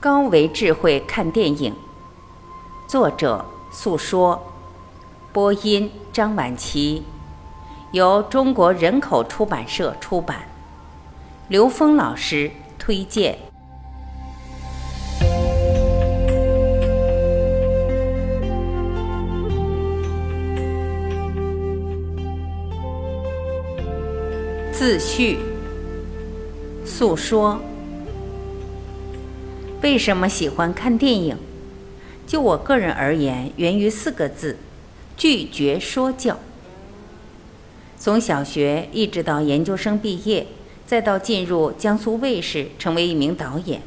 高维智慧看电影，作者诉说，播音张晚琪，由中国人口出版社出版，刘峰老师推荐。自序，诉说。为什么喜欢看电影？就我个人而言，源于四个字：拒绝说教。从小学一直到研究生毕业，再到进入江苏卫视成为一名导演，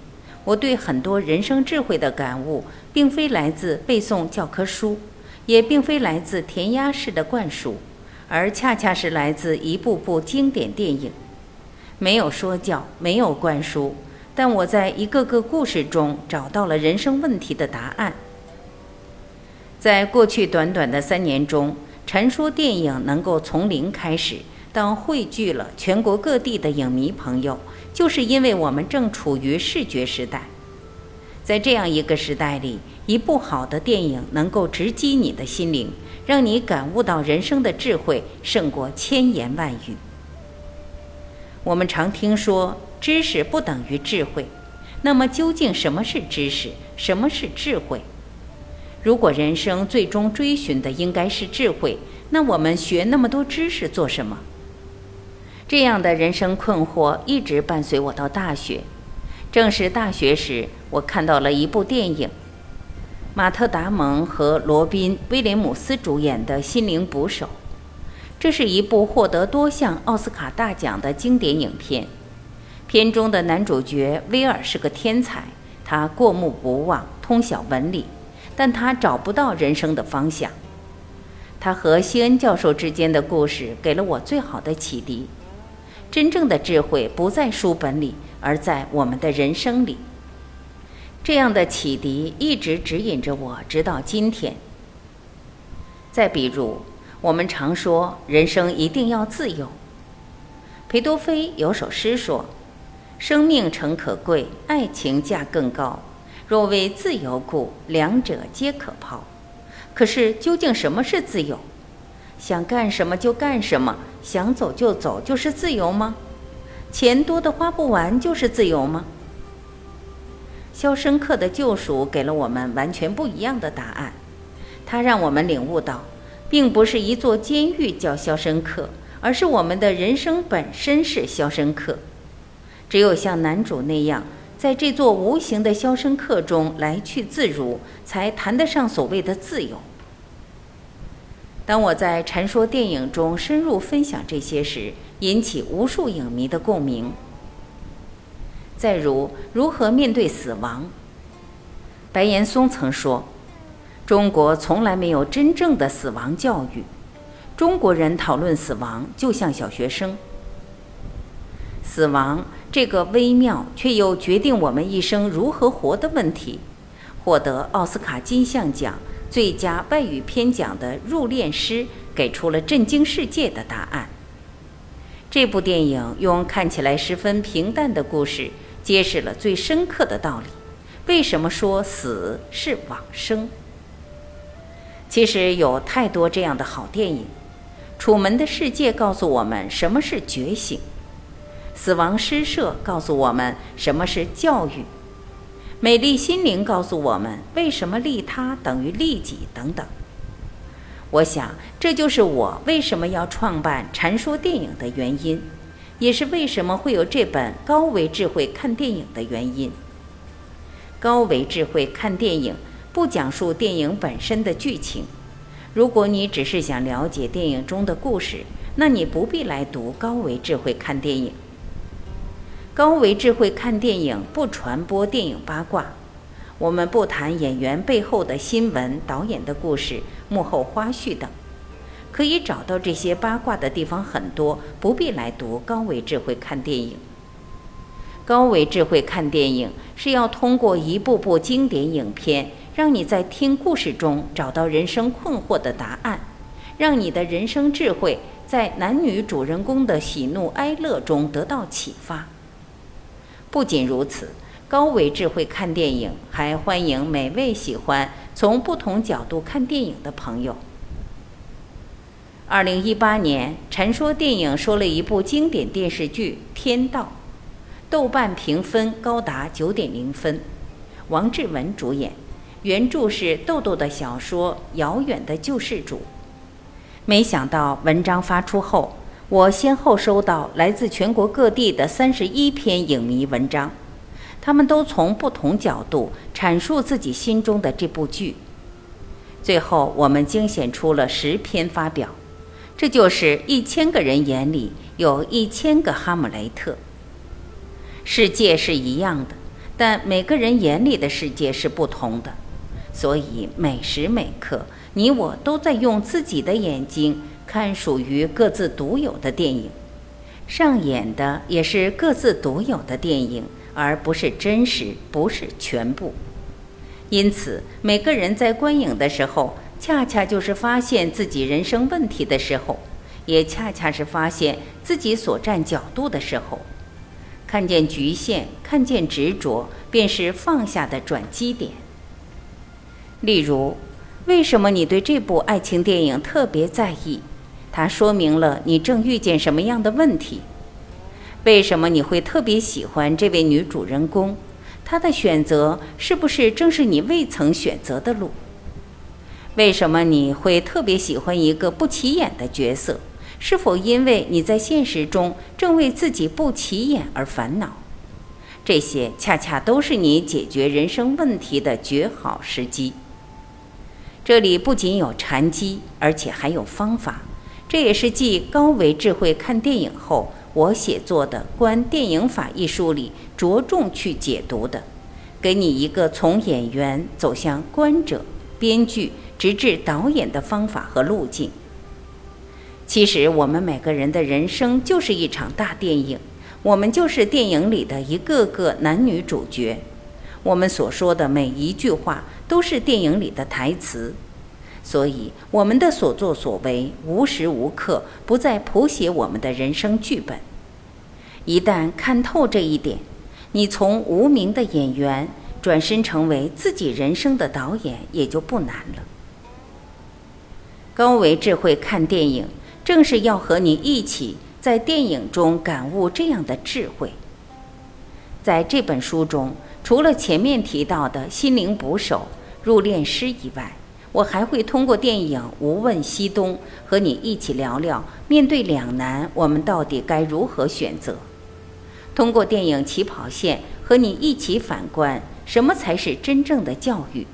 我对很多人生智慧的感悟，并非来自背诵教科书，也并非来自填鸭式的灌输，而恰恰是来自一部部经典电影。没有说教，没有灌输。但我在一个个故事中找到了人生问题的答案。在过去短短的三年中，传说电影能够从零开始，到汇聚了全国各地的影迷朋友，就是因为我们正处于视觉时代。在这样一个时代里，一部好的电影能够直击你的心灵，让你感悟到人生的智慧胜过千言万语。我们常听说。知识不等于智慧，那么究竟什么是知识？什么是智慧？如果人生最终追寻的应该是智慧，那我们学那么多知识做什么？这样的人生困惑一直伴随我到大学。正是大学时，我看到了一部电影，马特·达蒙和罗宾·威廉姆斯主演的《心灵捕手》。这是一部获得多项奥斯卡大奖的经典影片。片中的男主角威尔是个天才，他过目不忘，通晓文理，但他找不到人生的方向。他和西恩教授之间的故事给了我最好的启迪：真正的智慧不在书本里，而在我们的人生里。这样的启迪一直指引着我，直到今天。再比如，我们常说人生一定要自由。裴多菲有首诗说。生命诚可贵，爱情价更高。若为自由故，两者皆可抛。可是，究竟什么是自由？想干什么就干什么，想走就走，就是自由吗？钱多的花不完，就是自由吗？《肖申克的救赎》给了我们完全不一样的答案。它让我们领悟到，并不是一座监狱叫肖申克，而是我们的人生本身是肖申克。只有像男主那样，在这座无形的肖申克中来去自如，才谈得上所谓的自由。当我在传说电影中深入分享这些时，引起无数影迷的共鸣。再如，如何面对死亡？白岩松曾说：“中国从来没有真正的死亡教育，中国人讨论死亡就像小学生。”死亡。这个微妙却又决定我们一生如何活的问题，获得奥斯卡金像奖最佳外语片奖的《入殓师》给出了震惊世界的答案。这部电影用看起来十分平淡的故事，揭示了最深刻的道理：为什么说死是往生？其实有太多这样的好电影，《楚门的世界》告诉我们什么是觉醒。死亡诗社告诉我们什么是教育，美丽心灵告诉我们为什么利他等于利己等等。我想，这就是我为什么要创办禅说电影的原因，也是为什么会有这本高维智慧看电影的原因。高维智慧看电影不讲述电影本身的剧情，如果你只是想了解电影中的故事，那你不必来读高维智慧看电影。高维智慧看电影不传播电影八卦，我们不谈演员背后的新闻、导演的故事、幕后花絮等。可以找到这些八卦的地方很多，不必来读高维智慧看电影。高维智慧看电影是要通过一部部经典影片，让你在听故事中找到人生困惑的答案，让你的人生智慧在男女主人公的喜怒哀乐中得到启发。不仅如此，高维智慧看电影，还欢迎每位喜欢从不同角度看电影的朋友。二零一八年，陈说电影说了一部经典电视剧《天道》，豆瓣评分高达九点零分，王志文主演，原著是豆豆的小说《遥远的救世主》。没想到文章发出后，我先后收到来自全国各地的三十一篇影迷文章，他们都从不同角度阐述自己心中的这部剧。最后，我们精选出了十篇发表。这就是一千个人眼里有一千个哈姆雷特。世界是一样的，但每个人眼里的世界是不同的，所以每时每刻，你我都在用自己的眼睛看属于各自独有的电影，上演的也是各自独有的电影，而不是真实，不是全部。因此，每个人在观影的时候。恰恰就是发现自己人生问题的时候，也恰恰是发现自己所站角度的时候。看见局限，看见执着，便是放下的转机点。例如，为什么你对这部爱情电影特别在意？它说明了你正遇见什么样的问题？为什么你会特别喜欢这位女主人公？她的选择是不是正是你未曾选择的路？为什么你会特别喜欢一个不起眼的角色？是否因为你在现实中正为自己不起眼而烦恼？这些恰恰都是你解决人生问题的绝好时机。这里不仅有禅机，而且还有方法。这也是继高维智慧看电影后，我写作的《观电影法》一书里着重去解读的，给你一个从演员走向观者、编剧。直至导演的方法和路径。其实，我们每个人的人生就是一场大电影，我们就是电影里的一个个男女主角。我们所说的每一句话都是电影里的台词，所以我们的所作所为无时无刻不在谱写我们的人生剧本。一旦看透这一点，你从无名的演员转身成为自己人生的导演，也就不难了。高维智慧看电影，正是要和你一起在电影中感悟这样的智慧。在这本书中，除了前面提到的心灵捕手、入殓师以外，我还会通过电影《无问西东》和你一起聊聊：面对两难，我们到底该如何选择？通过电影《起跑线》和你一起反观：什么才是真正的教育？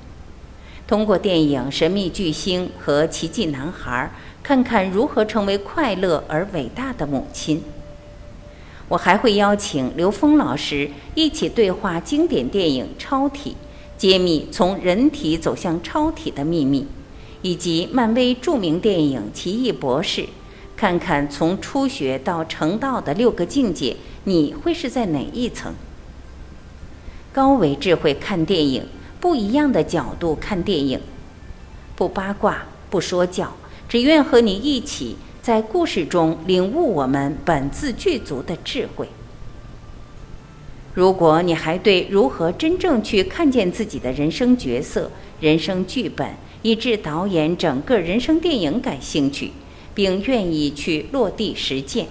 通过电影《神秘巨星》和《奇迹男孩》，看看如何成为快乐而伟大的母亲。我还会邀请刘峰老师一起对话经典电影《超体》，揭秘从人体走向超体的秘密，以及漫威著名电影《奇异博士》，看看从初学到成道的六个境界，你会是在哪一层？高维智慧看电影。不一样的角度看电影，不八卦，不说教，只愿和你一起在故事中领悟我们本自具足的智慧。如果你还对如何真正去看见自己的人生角色、人生剧本，以致导演整个人生电影感兴趣，并愿意去落地实践，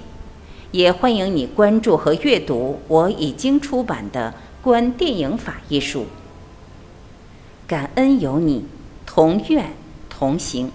也欢迎你关注和阅读我已经出版的《观电影法》一书。感恩有你，同愿同行。